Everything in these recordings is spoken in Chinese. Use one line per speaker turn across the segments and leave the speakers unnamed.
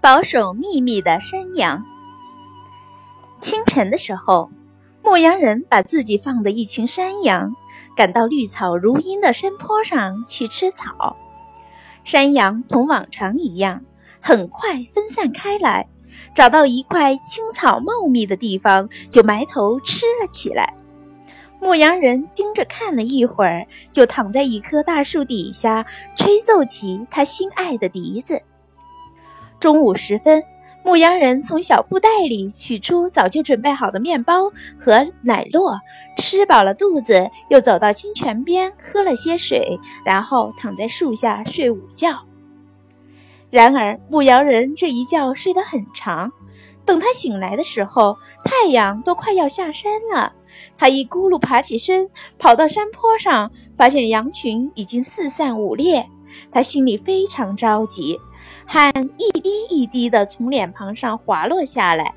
保守秘密的山羊。清晨的时候，牧羊人把自己放的一群山羊赶到绿草如茵的山坡上去吃草。山羊同往常一样，很快分散开来，找到一块青草茂密的地方，就埋头吃了起来。牧羊人盯着看了一会儿，就躺在一棵大树底下，吹奏起他心爱的笛子。中午时分，牧羊人从小布袋里取出早就准备好的面包和奶酪，吃饱了肚子，又走到清泉边喝了些水，然后躺在树下睡午觉。然而，牧羊人这一觉睡得很长，等他醒来的时候，太阳都快要下山了。他一咕噜爬起身，跑到山坡上，发现羊群已经四散五裂，他心里非常着急。汗一一滴地从脸庞上滑落下来，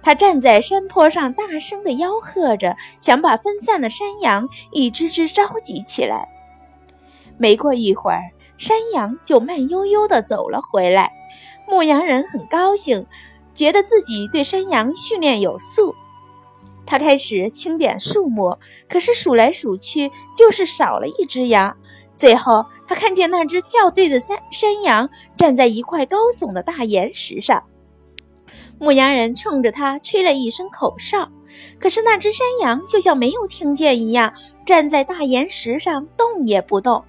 他站在山坡上，大声地吆喝着，想把分散的山羊一只只召集起来。没过一会儿，山羊就慢悠悠地走了回来。牧羊人很高兴，觉得自己对山羊训练有素。他开始清点数目，可是数来数去，就是少了一只羊。最后，他看见那只跳队的山山羊站在一块高耸的大岩石上，牧羊人冲着他吹了一声口哨，可是那只山羊就像没有听见一样，站在大岩石上动也不动。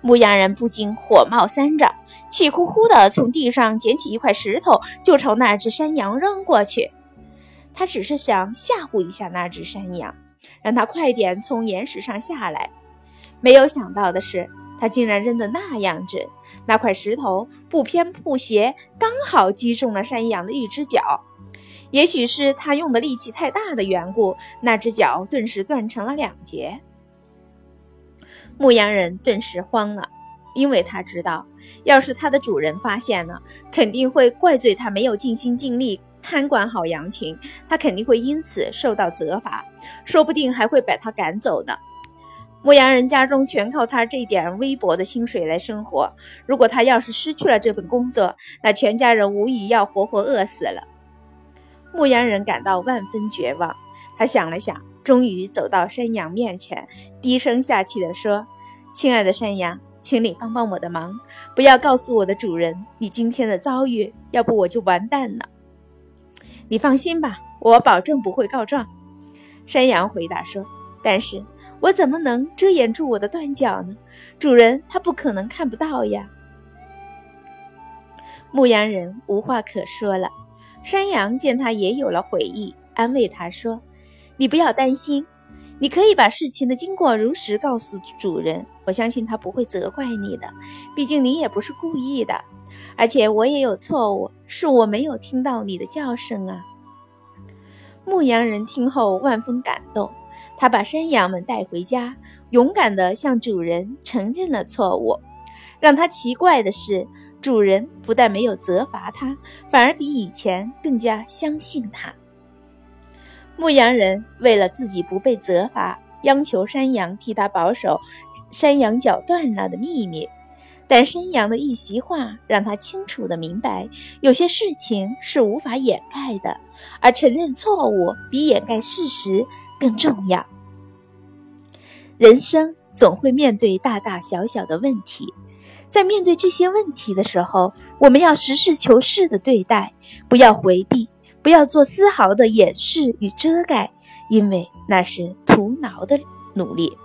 牧羊人不禁火冒三丈，气呼呼地从地上捡起一块石头，就朝那只山羊扔过去。他只是想吓唬一下那只山羊，让它快点从岩石上下来。没有想到的是，他竟然扔得那样准，那块石头不偏不斜，刚好击中了山羊的一只脚。也许是他用的力气太大的缘故，那只脚顿时断成了两截。牧羊人顿时慌了，因为他知道，要是他的主人发现了，肯定会怪罪他没有尽心尽力看管好羊群，他肯定会因此受到责罚，说不定还会把他赶走呢。牧羊人家中全靠他这点微薄的薪水来生活。如果他要是失去了这份工作，那全家人无疑要活活饿死了。牧羊人感到万分绝望。他想了想，终于走到山羊面前，低声下气地说：“亲爱的山羊，请你帮帮我的忙，不要告诉我的主人你今天的遭遇，要不我就完蛋了。”你放心吧，我保证不会告状。”山羊回答说，“但是。”我怎么能遮掩住我的断脚呢？主人他不可能看不到呀。牧羊人无话可说了。山羊见他也有了悔意，安慰他说：“你不要担心，你可以把事情的经过如实告诉主人，我相信他不会责怪你的。毕竟你也不是故意的，而且我也有错误，是我没有听到你的叫声啊。”牧羊人听后万分感动。他把山羊们带回家，勇敢地向主人承认了错误。让他奇怪的是，主人不但没有责罚他，反而比以前更加相信他。牧羊人为了自己不被责罚，央求山羊替他保守山羊脚断了的秘密。但山羊的一席话让他清楚地明白，有些事情是无法掩盖的，而承认错误比掩盖事实。更重要，人生总会面对大大小小的问题，在面对这些问题的时候，我们要实事求是的对待，不要回避，不要做丝毫的掩饰与遮盖，因为那是徒劳的努力。